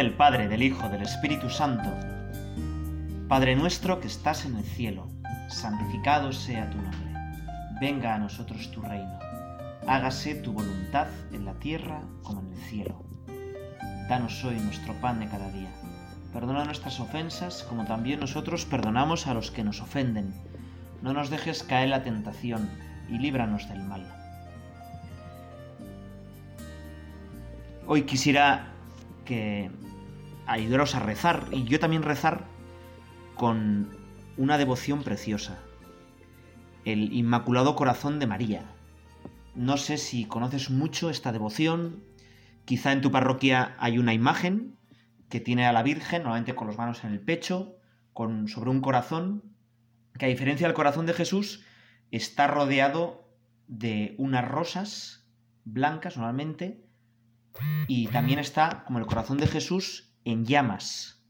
del Padre, del Hijo, del Espíritu Santo. Padre nuestro que estás en el cielo, santificado sea tu nombre. Venga a nosotros tu reino. Hágase tu voluntad en la tierra como en el cielo. Danos hoy nuestro pan de cada día. Perdona nuestras ofensas como también nosotros perdonamos a los que nos ofenden. No nos dejes caer la tentación y líbranos del mal. Hoy quisiera que ayudaros a rezar y yo también rezar con una devoción preciosa, el Inmaculado Corazón de María. No sé si conoces mucho esta devoción, quizá en tu parroquia hay una imagen que tiene a la Virgen, normalmente con las manos en el pecho, con, sobre un corazón, que a diferencia del corazón de Jesús, está rodeado de unas rosas blancas normalmente, y también está, como el corazón de Jesús, en llamas.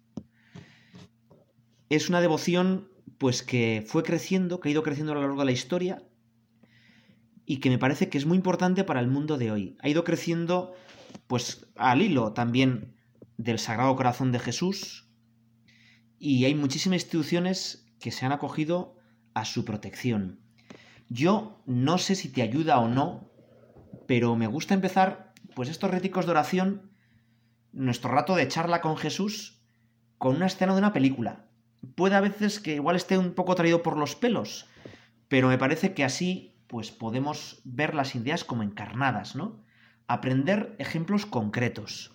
Es una devoción pues que fue creciendo, que ha ido creciendo a lo largo de la historia y que me parece que es muy importante para el mundo de hoy. Ha ido creciendo pues al hilo también del Sagrado Corazón de Jesús y hay muchísimas instituciones que se han acogido a su protección. Yo no sé si te ayuda o no, pero me gusta empezar pues estos réticos de oración, nuestro rato de charla con Jesús, con una escena de una película. Puede a veces que igual esté un poco traído por los pelos, pero me parece que así pues podemos ver las ideas como encarnadas, ¿no? Aprender ejemplos concretos.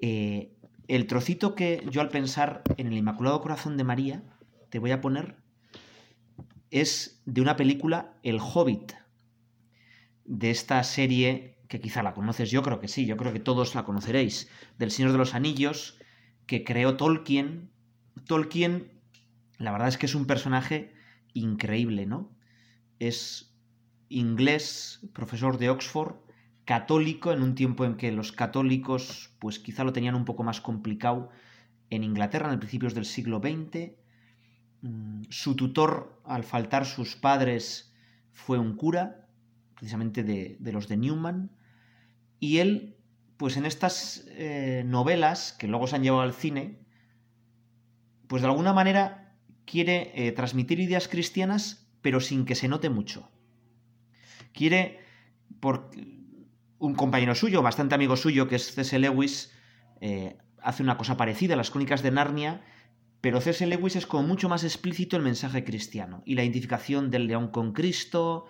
Eh, el trocito que yo al pensar en el Inmaculado Corazón de María te voy a poner es de una película El Hobbit, de esta serie que quizá la conoces, yo creo que sí, yo creo que todos la conoceréis, del Señor de los Anillos, que creó Tolkien. Tolkien, la verdad es que es un personaje increíble, ¿no? Es inglés, profesor de Oxford, católico, en un tiempo en que los católicos, pues quizá lo tenían un poco más complicado en Inglaterra, en principios del siglo XX. Mm, su tutor, al faltar sus padres, fue un cura, precisamente de, de los de Newman. Y él, pues en estas eh, novelas que luego se han llevado al cine, pues de alguna manera quiere eh, transmitir ideas cristianas, pero sin que se note mucho. Quiere, por un compañero suyo, bastante amigo suyo, que es C.S. Lewis, eh, hace una cosa parecida, las crónicas de Narnia, pero C.S. Lewis es como mucho más explícito el mensaje cristiano y la identificación del león con Cristo,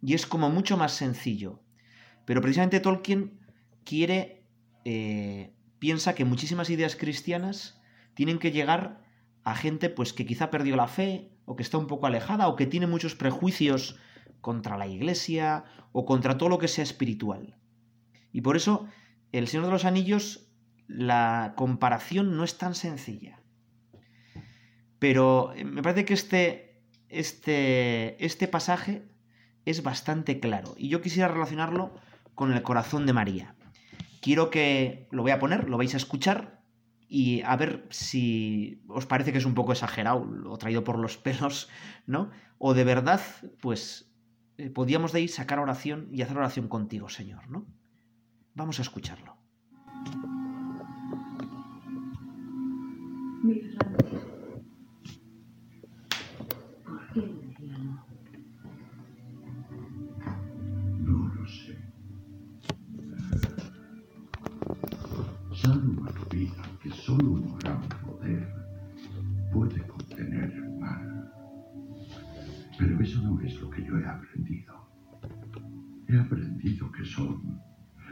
y es como mucho más sencillo. Pero precisamente Tolkien quiere, eh, piensa que muchísimas ideas cristianas tienen que llegar a gente pues que quizá perdió la fe o que está un poco alejada o que tiene muchos prejuicios contra la iglesia o contra todo lo que sea espiritual. Y por eso, El Señor de los Anillos, la comparación no es tan sencilla. Pero eh, me parece que este, este, este pasaje es bastante claro. Y yo quisiera relacionarlo con el corazón de María. Quiero que lo voy a poner, lo vais a escuchar y a ver si os parece que es un poco exagerado o traído por los pelos, ¿no? O de verdad, pues eh, podíamos de ahí sacar oración y hacer oración contigo, Señor, ¿no? Vamos a escucharlo. He aprendido. He aprendido que son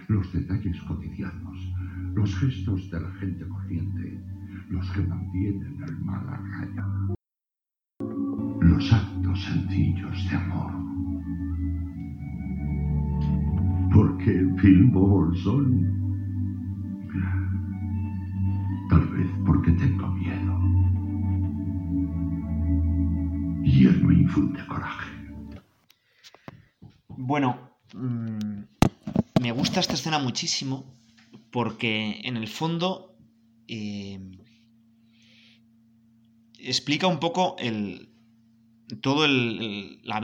los detalles cotidianos, los gestos de la gente corriente, los que mantienen el mal a raya. Los actos sencillos de amor. Porque Bill son Tal vez porque tengo miedo. Y él me infunde coraje. Bueno, mm, me gusta esta escena muchísimo porque en el fondo eh, explica un poco el, todo el, la,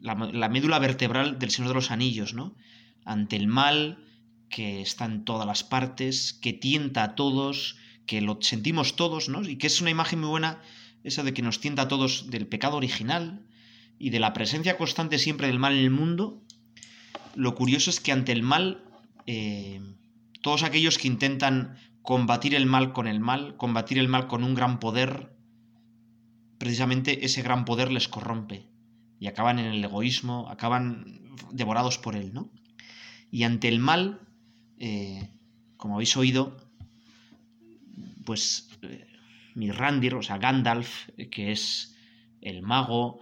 la, médula vertebral del Señor de los Anillos, ¿no? Ante el mal, que está en todas las partes, que tienta a todos, que lo sentimos todos, ¿no? Y que es una imagen muy buena esa de que nos tienta a todos del pecado original y de la presencia constante siempre del mal en el mundo. Lo curioso es que ante el mal, eh, todos aquellos que intentan combatir el mal con el mal, combatir el mal con un gran poder, precisamente ese gran poder les corrompe y acaban en el egoísmo, acaban devorados por él, ¿no? Y ante el mal, eh, como habéis oído, pues eh, Mirrandir, o sea, Gandalf, que es el mago,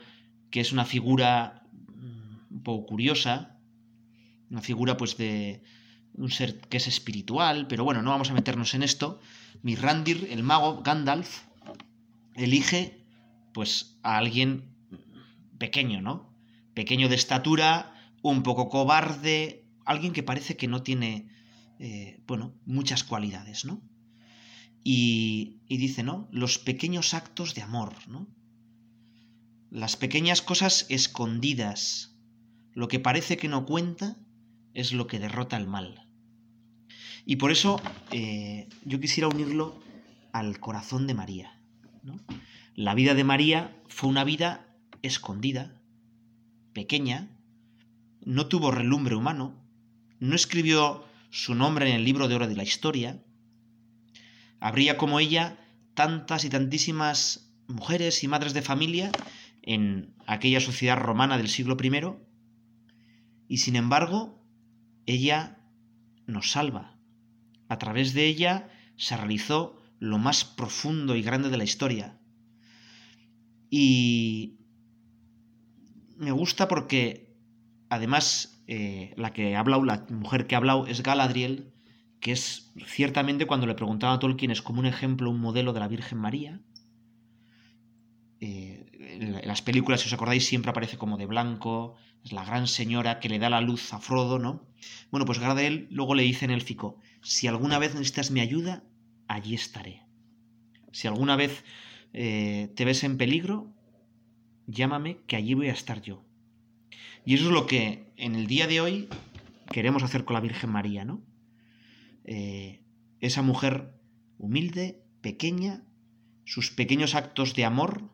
que es una figura mm, un poco curiosa, una figura pues de un ser que es espiritual, pero bueno, no vamos a meternos en esto. Mirrandir, el mago, Gandalf, elige pues a alguien pequeño, ¿no? Pequeño de estatura, un poco cobarde, alguien que parece que no tiene, eh, bueno, muchas cualidades, ¿no? Y, y, dice, ¿no? Los pequeños actos de amor, ¿no? Las pequeñas cosas escondidas. Lo que parece que no cuenta es lo que derrota el mal. Y por eso eh, yo quisiera unirlo al corazón de María. La vida de María fue una vida escondida, pequeña, no tuvo relumbre humano, no escribió su nombre en el libro de oro de la historia. Habría como ella tantas y tantísimas mujeres y madres de familia en aquella sociedad romana del siglo I, y sin embargo, ella nos salva. A través de ella se realizó lo más profundo y grande de la historia. Y me gusta porque además eh, la que ha la mujer que ha hablado es Galadriel, que es ciertamente cuando le preguntaba a Tolkien es como un ejemplo, un modelo de la Virgen María. Eh, en las películas, si os acordáis, siempre aparece como de blanco, es la gran señora que le da la luz a Frodo, ¿no? Bueno, pues Galadriel luego le dice en élfico, si alguna vez necesitas mi ayuda, allí estaré. Si alguna vez eh, te ves en peligro, llámame que allí voy a estar yo. Y eso es lo que en el día de hoy queremos hacer con la Virgen María, ¿no? Eh, esa mujer humilde, pequeña, sus pequeños actos de amor,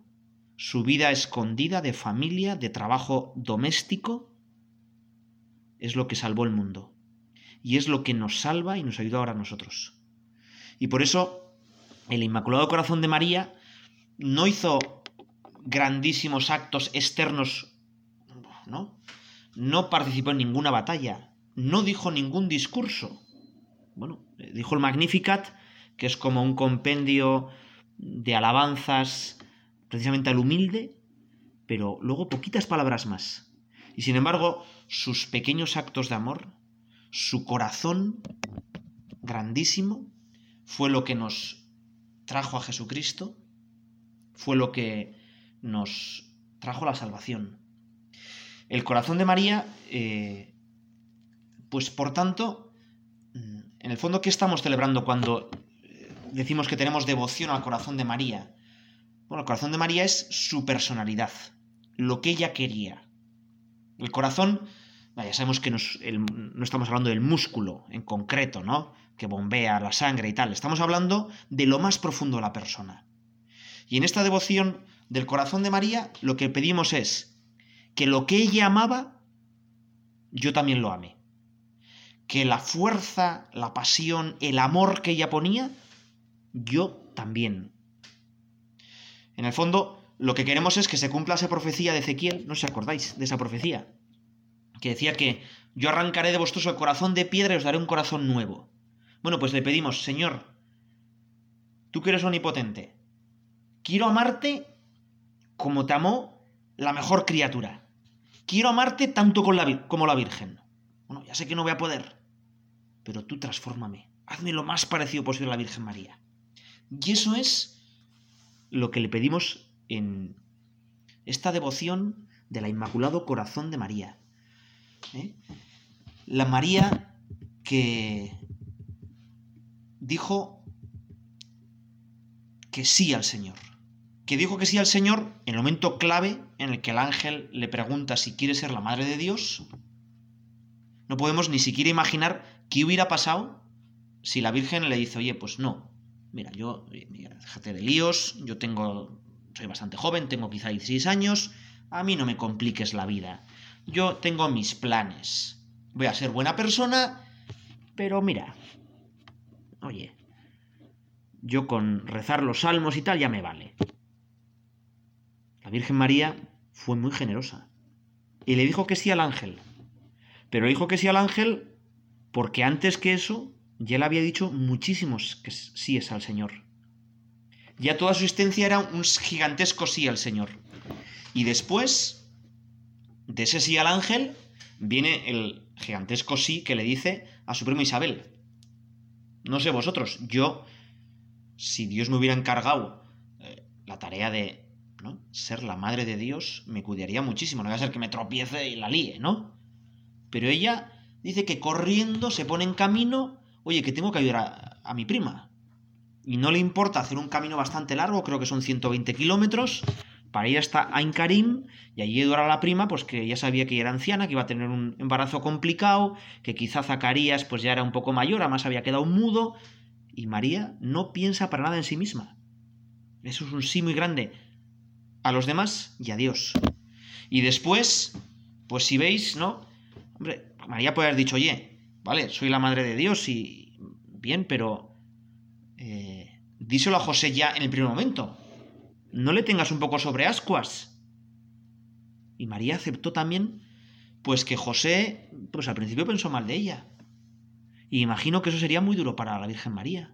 su vida escondida de familia, de trabajo doméstico, es lo que salvó el mundo. Y es lo que nos salva y nos ayuda ahora a nosotros. Y por eso el Inmaculado Corazón de María no hizo grandísimos actos externos, ¿no? No participó en ninguna batalla, no dijo ningún discurso. Bueno, dijo el Magnificat, que es como un compendio de alabanzas precisamente al humilde, pero luego poquitas palabras más. Y sin embargo, sus pequeños actos de amor, su corazón grandísimo, fue lo que nos trajo a Jesucristo, fue lo que nos trajo la salvación. El corazón de María, eh, pues por tanto, en el fondo, ¿qué estamos celebrando cuando eh, decimos que tenemos devoción al corazón de María? Bueno, el corazón de María es su personalidad, lo que ella quería. El corazón, ya sabemos que no estamos hablando del músculo en concreto, ¿no? Que bombea la sangre y tal. Estamos hablando de lo más profundo de la persona. Y en esta devoción del corazón de María, lo que pedimos es que lo que ella amaba, yo también lo ame. Que la fuerza, la pasión, el amor que ella ponía, yo también. En el fondo, lo que queremos es que se cumpla esa profecía de Ezequiel, no os acordáis de esa profecía, que decía que yo arrancaré de vosotros el corazón de piedra y os daré un corazón nuevo. Bueno, pues le pedimos, Señor, tú que eres omnipotente, quiero amarte como te amó la mejor criatura. Quiero amarte tanto como la Virgen. Bueno, ya sé que no voy a poder, pero tú transfórmame. Hazme lo más parecido posible a la Virgen María. Y eso es lo que le pedimos en esta devoción del Inmaculado Corazón de María. ¿eh? La María que dijo que sí al Señor que dijo que sí al Señor en el momento clave en el que el ángel le pregunta si quiere ser la madre de Dios, no podemos ni siquiera imaginar ¿qué hubiera pasado si la Virgen le dice, oye, pues no, mira, yo, mira, déjate de líos, yo tengo, soy bastante joven, tengo quizá 16 años, a mí no me compliques la vida, yo tengo mis planes, voy a ser buena persona, pero mira, oye, yo con rezar los salmos y tal ya me vale. La Virgen María fue muy generosa y le dijo que sí al ángel. Pero dijo que sí al ángel porque antes que eso ya le había dicho muchísimos que sí es al Señor. Ya toda su existencia era un gigantesco sí al Señor. Y después de ese sí al ángel viene el gigantesco sí que le dice a su primo Isabel. No sé vosotros, yo, si Dios me hubiera encargado eh, la tarea de ¿no? ser la madre de Dios, me cuidaría muchísimo. No va a ser que me tropiece y la líe, ¿no? Pero ella dice que corriendo se pone en camino, oye, que tengo que ayudar a, mi prima. Y no le importa hacer un camino bastante largo, creo que son 120 kilómetros, para ir hasta Ain Karim y allí ayudar a la prima, pues que ya sabía que era anciana, que iba a tener un embarazo complicado, que quizá Zacarías pues ya era un poco mayor, además había quedado mudo, y María no piensa para nada en sí misma. Eso es un sí muy grande. A los demás y a Dios. Y después, pues si veis, ¿no? Hombre, María puede haber dicho, oye, vale, soy la madre de Dios y bien, pero eh, díselo a José ya en el primer momento. No le tengas un poco sobre ascuas. Y María aceptó también, pues que José, pues al principio pensó mal de ella. Y imagino que eso sería muy duro para la Virgen María.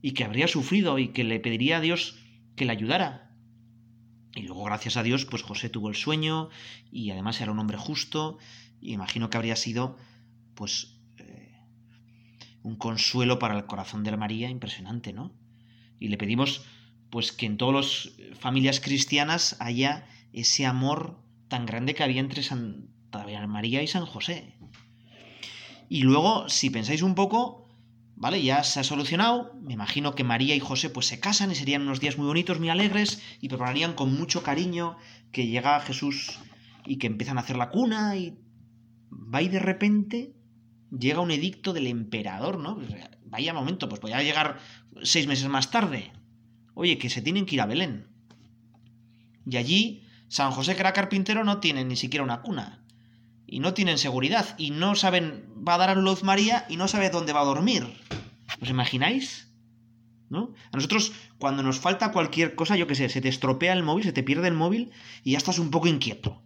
Y que habría sufrido y que le pediría a Dios que le ayudara. Y luego, gracias a Dios, pues José tuvo el sueño y además era un hombre justo imagino que habría sido, pues, un consuelo para el corazón de la María impresionante, ¿no? Y le pedimos, pues, que en todas las familias cristianas haya ese amor tan grande que había entre Santa María y San José. Y luego, si pensáis un poco, ¿vale? Ya se ha solucionado. Me imagino que María y José pues se casan y serían unos días muy bonitos, muy alegres y prepararían con mucho cariño que llega Jesús y que empiezan a hacer la cuna y va y de repente llega un edicto del emperador, ¿no? Vaya momento, pues podría llegar seis meses más tarde. Oye, que se tienen que ir a Belén. Y allí, San José, que era carpintero, no tiene ni siquiera una cuna. Y no tienen seguridad. Y no saben, va a dar a luz María y no sabe dónde va a dormir. ¿Os imagináis? ¿No? A nosotros, cuando nos falta cualquier cosa, yo qué sé, se te estropea el móvil, se te pierde el móvil y ya estás un poco inquieto.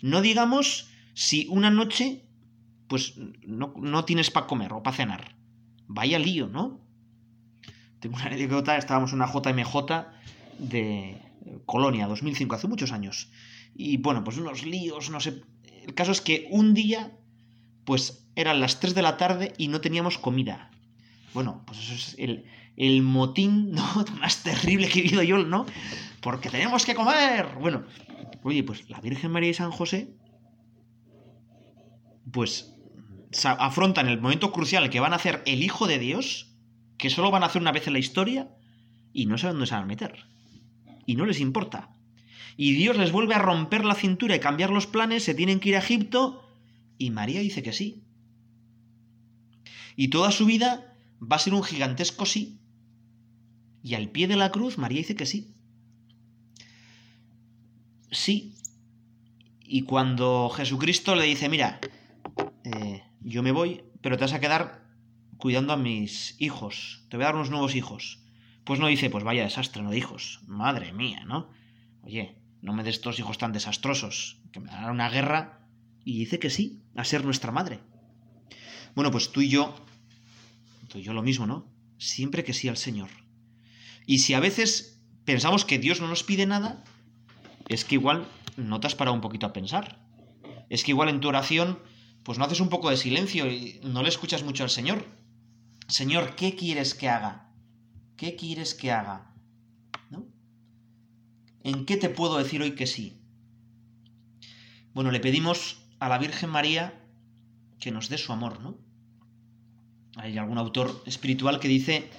No digamos si una noche, pues no, tienes para comer o para cenar. Vaya lío, ¿no? Tengo una anécdota, estábamos en una JMJ de Colonia, 2005, hace muchos años. Y bueno, pues unos líos, no sé. El caso es que un día, pues eran las 3 de la tarde y no teníamos comida. Bueno, pues eso es el, el motín ¿no? más terrible que he vivido yo, ¿no? Porque tenemos que comer. Bueno, oye, pues la Virgen María y San José pues afrontan el momento crucial que van a hacer el Hijo de Dios, que solo van a hacer una vez en la historia, y no saben dónde se van a meter. Y no les importa. Y Dios les vuelve a romper la cintura y cambiar los planes, se tienen que ir a Egipto, y María dice que sí. Y toda su vida va a ser un gigantesco sí. Y al pie de la cruz María dice que sí. Sí. Y cuando Jesucristo le dice, mira, eh, yo me voy, pero te vas a quedar cuidando a mis hijos, te voy a dar unos nuevos hijos. Pues no dice, pues vaya desastre, no de hijos, madre mía, ¿no? Oye, no me des estos hijos tan desastrosos, que me darán una guerra, y dice que sí, a ser nuestra madre. Bueno, pues tú y yo, tú y yo lo mismo, ¿no? Siempre que sí al Señor. Y si a veces pensamos que Dios no nos pide nada, es que igual no te has parado un poquito a pensar. Es que igual en tu oración pues no haces un poco de silencio y no le escuchas mucho al Señor. Señor, ¿qué quieres que haga? ¿Qué quieres que haga? ¿No? ¿En qué te puedo decir hoy que sí? Bueno, le pedimos a la Virgen María que nos dé su amor, ¿no? Hay algún autor espiritual que dice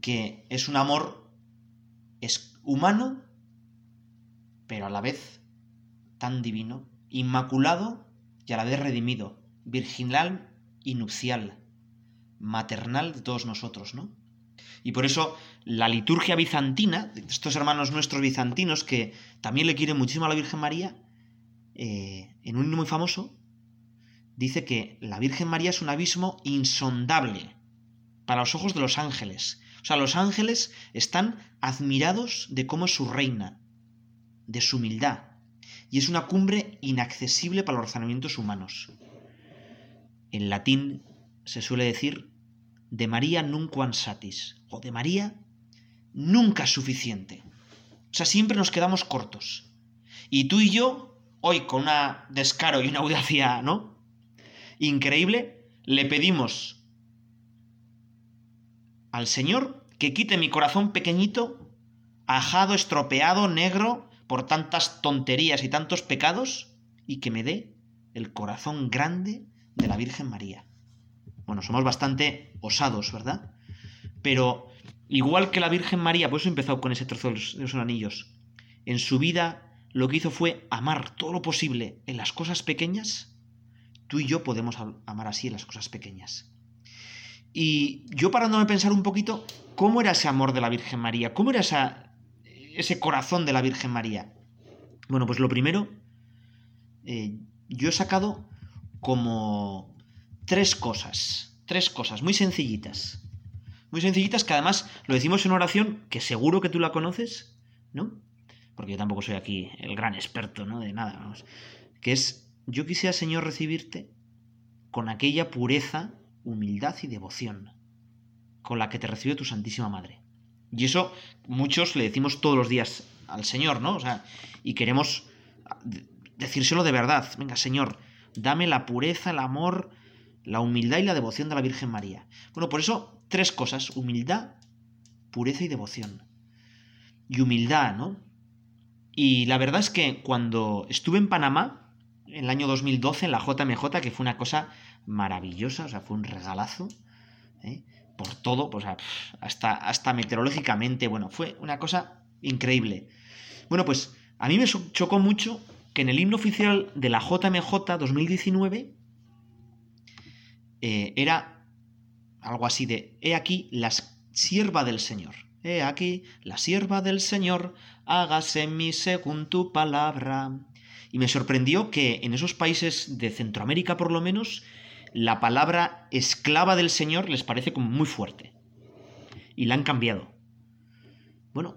que es un amor es humano, pero a la vez tan divino, inmaculado y a la vez redimido, virginal y nupcial, maternal de todos nosotros, ¿no? Y por eso la liturgia bizantina, estos hermanos nuestros bizantinos que también le quieren muchísimo a la Virgen María, eh, en un himno muy famoso, dice que la Virgen María es un abismo insondable para los ojos de los ángeles. O sea, los ángeles están admirados de cómo es su reina, de su humildad, y es una cumbre inaccesible para los razonamientos humanos. En latín se suele decir de María nunquam satis, o de María nunca suficiente. O sea, siempre nos quedamos cortos. Y tú y yo, hoy con una descaro y una audacia, ¿no? Increíble, le pedimos al Señor que quite mi corazón pequeñito, ajado, estropeado, negro, por tantas tonterías y tantos pecados, y que me dé el corazón grande de la Virgen María. Bueno, somos bastante osados, ¿verdad? Pero igual que la Virgen María, por eso he empezado con ese trozo de los, anillos, en su vida lo que hizo fue amar todo lo posible en las cosas pequeñas, tú y yo podemos amar así en las cosas pequeñas. Y yo parándome a pensar un poquito, ¿cómo era ese amor de la Virgen María? ¿Cómo era esa, ese corazón de la Virgen María? Bueno, pues lo primero, eh, yo he sacado como tres cosas, tres cosas muy sencillitas. Muy sencillitas que además lo decimos en oración, que seguro que tú la conoces, ¿no? Porque yo tampoco soy aquí el gran experto, ¿no? De nada, vamos. Que es, yo quisiera, Señor, recibirte con aquella pureza, humildad y devoción con la que te recibe tu Santísima Madre. Y eso muchos le decimos todos los días al Señor, ¿no? O sea, y queremos decírselo de verdad. Venga, Señor, dame la pureza, el amor, la humildad y la devoción de la Virgen María. Bueno, por eso tres cosas, humildad, pureza y devoción. Y humildad, ¿no? Y la verdad es que cuando estuve en Panamá, en el año 2012, en la JMJ, que fue una cosa maravillosa, o sea, fue un regalazo, ¿eh? Por todo, pues hasta, meteorológicamente, bueno, fue una cosa increíble. Bueno, pues a mí me chocó mucho que en el himno oficial de la JMJ 2019 eh, era algo así de, he aquí la sierva del Señor. He aquí la sierva del Señor, hágase en mí según tu palabra. Y me sorprendió que en esos países de Centroamérica por lo menos, la palabra esclava del Señor les parece como muy fuerte. Y la han cambiado. Bueno,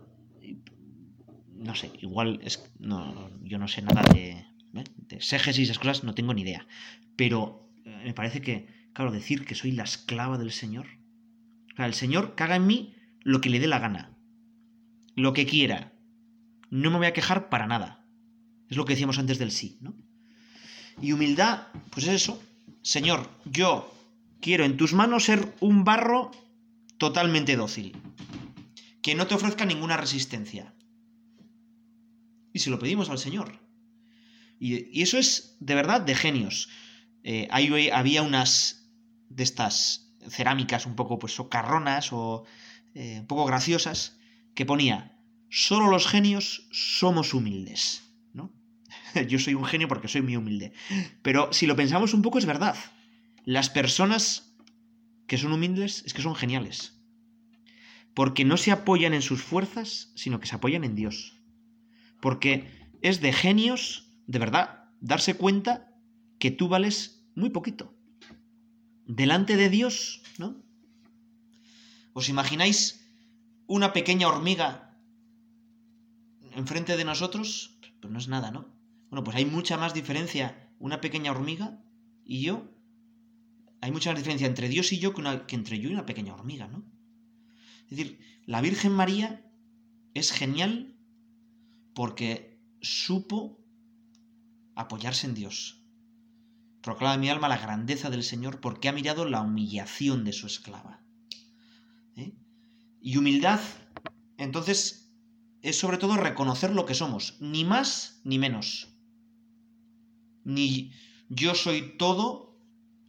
no sé, igual es, no, yo no sé nada de, ¿eh? de y esas cosas, no tengo ni idea. Pero eh, me parece que, claro, decir que soy la esclava del Señor. El Señor caga en mí lo que le dé la gana. Lo que quiera. No me voy a quejar para nada. Es lo que decíamos antes del sí, ¿no? Y humildad, pues es eso. Señor, yo quiero en tus manos ser un barro totalmente dócil. Que no te ofrezca ninguna resistencia y se lo pedimos al Señor. Y, eso es de verdad de genios. Eh, ahí había unas de estas cerámicas un poco pues socarronas o eh, un poco graciosas que ponía, solo los genios somos humildes. Yo soy un genio porque soy muy humilde. Pero si lo pensamos un poco es verdad. Las personas que son humildes es que son geniales. Porque no se apoyan en sus fuerzas, sino que se apoyan en Dios. Porque es de genios, de verdad, darse cuenta que tú vales muy poquito. Delante de Dios, ¿no? ¿Os imagináis una pequeña hormiga enfrente de nosotros? Pues no es nada, ¿no? Bueno, pues hay mucha más diferencia una pequeña hormiga y yo. Hay mucha más diferencia entre Dios y yo que, que entre yo y una pequeña hormiga, ¿no? Es decir, la Virgen María es genial porque supo apoyarse en Dios. Proclama mi alma la grandeza del Señor porque ha mirado la humillación de su esclava. ¿Eh? Y humildad, entonces, es sobre todo reconocer lo que somos, ni más ni menos. Ni yo soy todo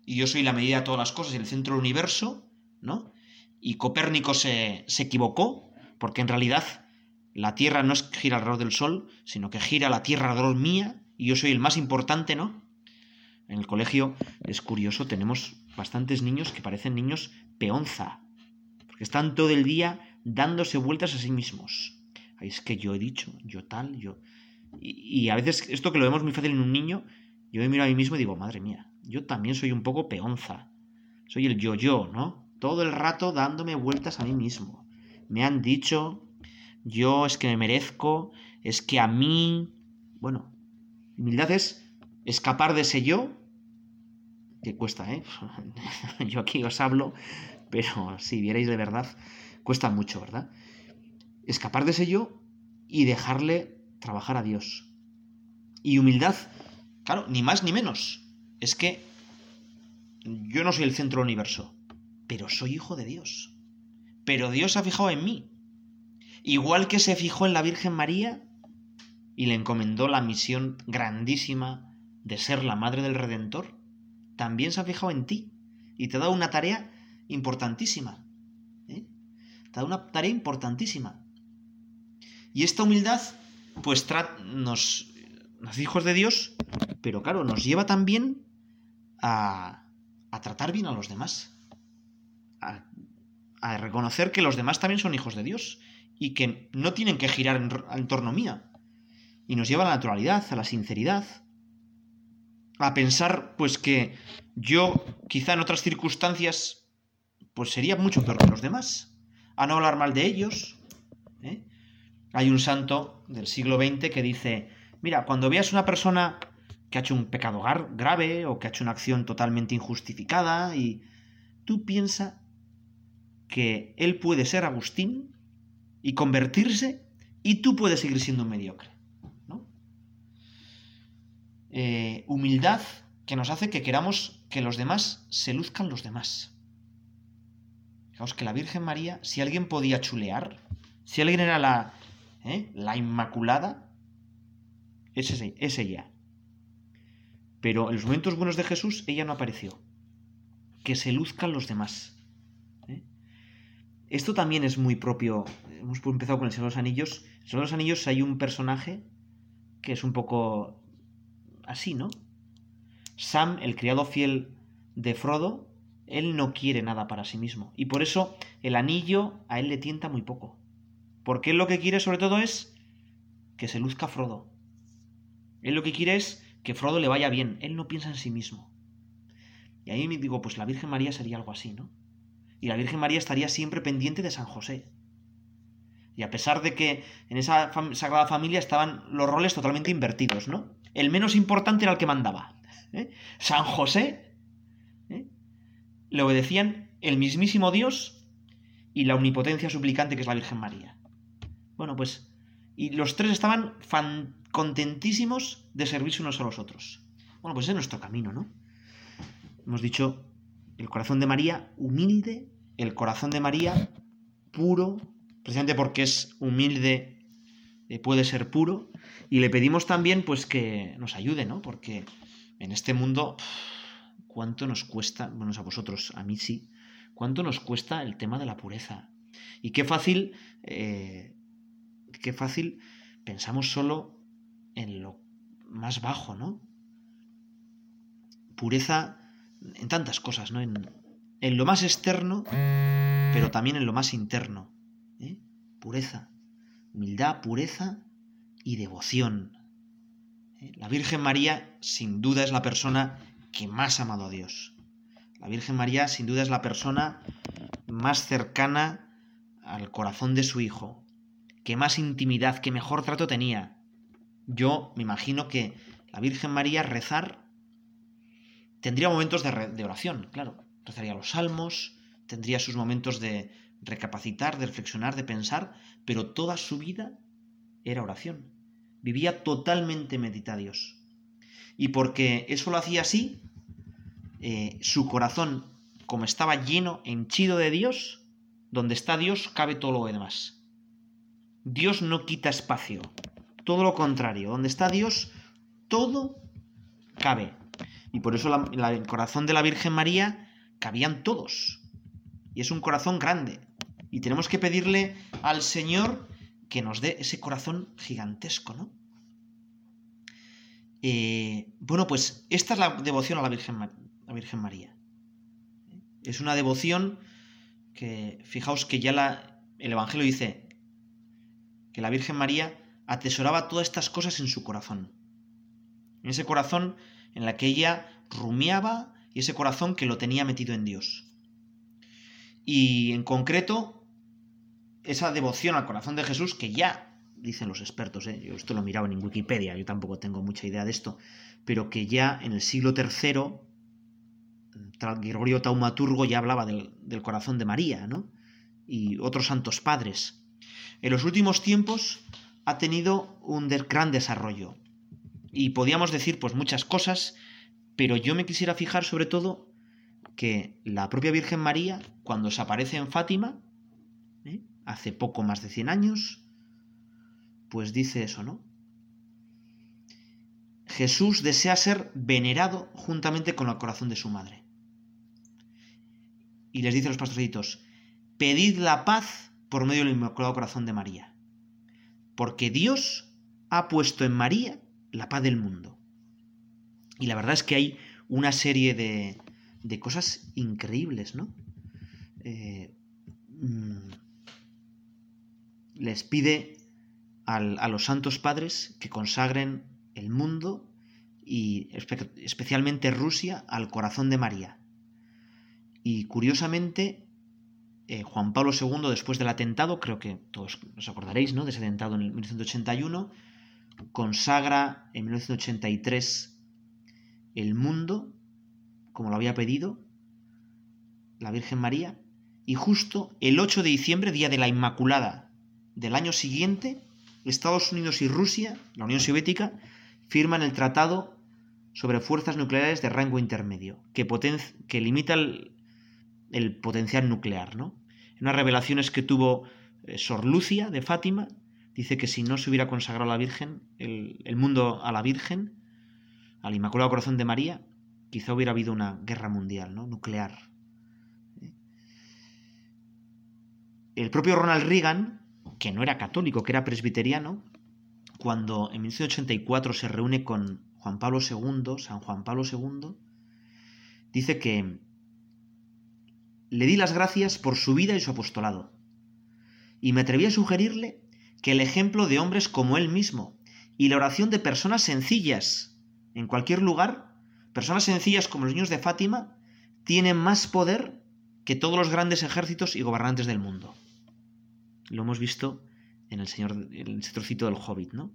y yo soy la medida de todas las cosas y el centro del universo, ¿no? Y Copérnico se, se equivocó, porque en realidad la Tierra no es gira alrededor del Sol, sino que gira la Tierra alrededor mía y yo soy el más importante, ¿no? En el colegio es curioso, tenemos bastantes niños que parecen niños peonza, porque están todo el día dándose vueltas a sí mismos. Es que yo he dicho, yo tal, yo... Y, a veces esto que lo vemos muy fácil en un niño, yo me miro a mí mismo y digo, madre mía, yo también soy un poco peonza. Soy el yo-yo, ¿no? Todo el rato dándome vueltas a mí mismo. Me han dicho, yo es que me merezco, es que a mí... Bueno, humildad es escapar de ese yo, que cuesta, ¿eh? yo aquí os hablo, pero si vierais de verdad, cuesta mucho, ¿verdad? Escapar de ese yo y dejarle trabajar a Dios. Y humildad, claro, ni más ni menos. Es que yo no soy el centro del universo, pero soy hijo de Dios. Pero Dios se ha fijado en mí. Igual que se fijó en la Virgen María y le encomendó la misión grandísima de ser la madre del Redentor, también se ha fijado en ti y te ha dado una tarea importantísima. ¿eh? Te ha dado una tarea importantísima. Y esta humildad, pues nos, nos hijos de Dios, pero claro, nos lleva también a, a tratar bien a los demás. A, reconocer que los demás también son hijos de Dios y que no tienen que girar en, en torno mía. Y nos lleva a la naturalidad, a la sinceridad, a pensar pues que yo quizá en otras circunstancias pues sería mucho peor que los demás, a no hablar mal de ellos. ¿eh? Hay un santo del siglo XX que dice, mira, cuando veas una persona que ha hecho un pecado grave o que ha hecho una acción totalmente injustificada y tú piensa que él puede ser Agustín y convertirse y tú puedes seguir siendo un mediocre. Eh, humildad que nos hace que queramos que los demás se luzcan los demás. Fijaos que la Virgen María, si alguien podía chulear, si alguien era la, ¿eh? la Inmaculada, es, ese, es. Pero en los momentos buenos de Jesús, ella no apareció. Que se luzcan los demás. ¿eh? Esto también es muy propio. Hemos empezado con el Señor de los Anillos. En el Señor de los Anillos hay un personaje que es un poco así, ¿no? Sam, el criado fiel de Frodo, él no quiere nada para sí mismo. Y por eso el anillo a él le tienta muy poco. Porque él lo que quiere sobre todo es que se luzca Frodo. Él lo que quiere es que Frodo le vaya bien. Él no piensa en sí mismo. Y ahí me digo, pues la Virgen María sería algo así, ¿no? Y la Virgen María estaría siempre pendiente de San José. Y a pesar de que en esa Sagrada Familia estaban los roles totalmente invertidos, ¿no? el menos importante era el que mandaba. ¿eh? San José ¿eh? le obedecían el mismísimo Dios y la omnipotencia suplicante que es la Virgen María. Bueno, pues, y los tres estaban contentísimos de servirse unos a los otros. Bueno, pues es nuestro camino, ¿no? Hemos dicho el corazón de María humilde, el corazón de María puro, precisamente porque es humilde, eh, puede ser puro, y le pedimos también pues que nos ayude, ¿no? Porque en este mundo, ¿cuánto nos cuesta, bueno, a vosotros, a mí sí, cuánto nos cuesta el tema de la pureza? Y qué fácil, eh, qué fácil pensamos solo en lo más bajo, ¿no? Pureza en tantas cosas, ¿no? En, en lo más externo, pero también en lo más interno. ¿eh? Pureza, humildad, pureza y devoción. ¿Eh? La Virgen María sin duda es la persona que más ha amado a Dios. La Virgen María sin duda es la persona más cercana al corazón de su Hijo, que más intimidad, que mejor trato tenía. Yo me imagino que la Virgen María rezar tendría momentos de, oración, claro. Rezaría los salmos, tendría sus momentos de recapacitar, de reflexionar, de pensar, pero toda su vida era oración vivía totalmente medita Dios. Y porque eso lo hacía así, eh, su corazón, como estaba lleno, henchido de Dios, donde está Dios cabe todo lo demás. Dios no quita espacio, todo lo contrario, donde está Dios, todo cabe. Y por eso el corazón de la Virgen María cabían todos. Y es un corazón grande. Y tenemos que pedirle al Señor que nos dé ese corazón gigantesco, ¿no? Eh, bueno, pues esta es la devoción a la Virgen, María. Es una devoción que, fijaos que ya el Evangelio dice que la Virgen María atesoraba todas estas cosas en su corazón. En ese corazón en la que ella rumiaba y ese corazón que lo tenía metido en Dios. Y en concreto, esa devoción al corazón de Jesús que ya, dicen los expertos, ¿eh? yo esto lo miraba en Wikipedia, yo tampoco tengo mucha idea de esto, pero que ya en el siglo III, Gregorio Taumaturgo ya hablaba del, del corazón de María, ¿no? Y otros santos padres. En los últimos tiempos ha tenido un gran desarrollo. Y podíamos decir pues muchas cosas, pero yo me quisiera fijar sobre todo que la propia Virgen María, cuando se aparece en Fátima, ¿eh? hace poco más de 100 años, pues dice eso, ¿no? Jesús desea ser venerado juntamente con el corazón de su madre. Y les dice a los pastorcitos, pedid la paz por medio del Inmaculado Corazón de María, porque Dios ha puesto en María la paz del mundo. Y la verdad es que hay una serie de, de cosas increíbles, ¿no? Eh, mm, les pide a los santos padres que consagren el mundo y especialmente Rusia al corazón de María. Y curiosamente, eh, Juan Pablo II, después del atentado, creo que todos os acordaréis, ¿no? De ese atentado en 1981, consagra en 1983 el mundo como lo había pedido la Virgen María, y justo el 8 de diciembre, día de la Inmaculada del año siguiente, Estados Unidos y Rusia, la Unión Soviética, firman el Tratado sobre Fuerzas Nucleares de Rango Intermedio, que, que limita el, potencial nuclear. ¿no? En unas revelaciones que tuvo eh, Sor Lucia de Fátima, dice que si no se hubiera consagrado a la Virgen, el, el mundo a la Virgen, al Inmaculado Corazón de María, quizá hubiera habido una guerra mundial, ¿no? Nuclear. El propio Ronald Reagan, que no era católico, que era presbiteriano, cuando en 1984 se reúne con Juan Pablo II, San Juan Pablo II, dice que le di las gracias por su vida y su apostolado, y me atreví a sugerirle que el ejemplo de hombres como él mismo y la oración de personas sencillas en cualquier lugar Personas sencillas como los niños de Fátima tienen más poder que todos los grandes ejércitos y gobernantes del mundo. Lo hemos visto en el señor, el trocito del Hobbit, ¿no?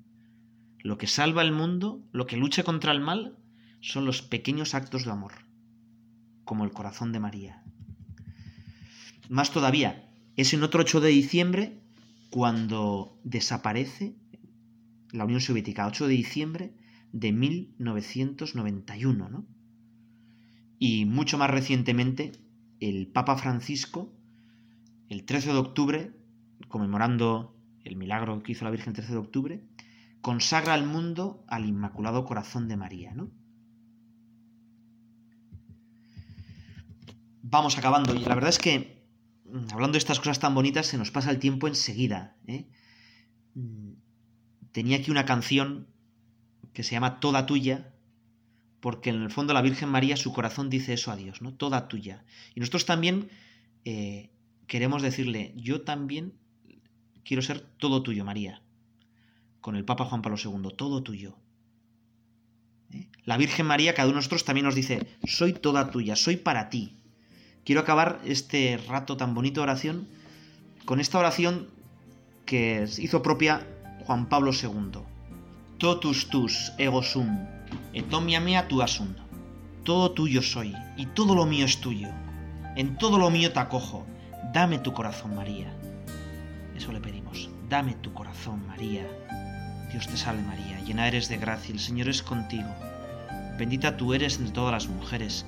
Lo que salva el mundo, lo que lucha contra el mal, son los pequeños actos de amor, como el corazón de María. Más todavía, es en otro 8 de diciembre cuando desaparece la Unión Soviética, 8 de diciembre de 1991, ¿no? Y mucho más recientemente, el Papa Francisco, el 13 de octubre, conmemorando el milagro que hizo la Virgen el 13 de octubre, consagra al mundo al Inmaculado Corazón de María, ¿no? Vamos acabando, y la verdad es que, hablando de estas cosas tan bonitas, se nos pasa el tiempo enseguida. ¿eh? Mm, tenía aquí una canción que se llama Toda Tuya, porque en el fondo la Virgen María, su corazón dice eso a Dios, ¿no? Toda tuya. Y nosotros también eh, queremos decirle, yo también quiero ser todo tuyo, María, con el Papa Juan Pablo II, todo tuyo. ¿Eh? La Virgen María, cada uno de nosotros también nos dice, soy toda tuya, soy para ti. Quiero acabar este rato tan bonito de oración con esta oración que hizo propia Juan Pablo II totus tus ego sum, et omnia mea tu asum. Todo tuyo soy, y todo lo mío es tuyo. En todo lo mío te acojo. Dame tu corazón, María. Eso le pedimos. Dame tu corazón, María. Dios te salve, María, llena eres de gracia, el Señor es contigo. Bendita tú eres entre todas las mujeres,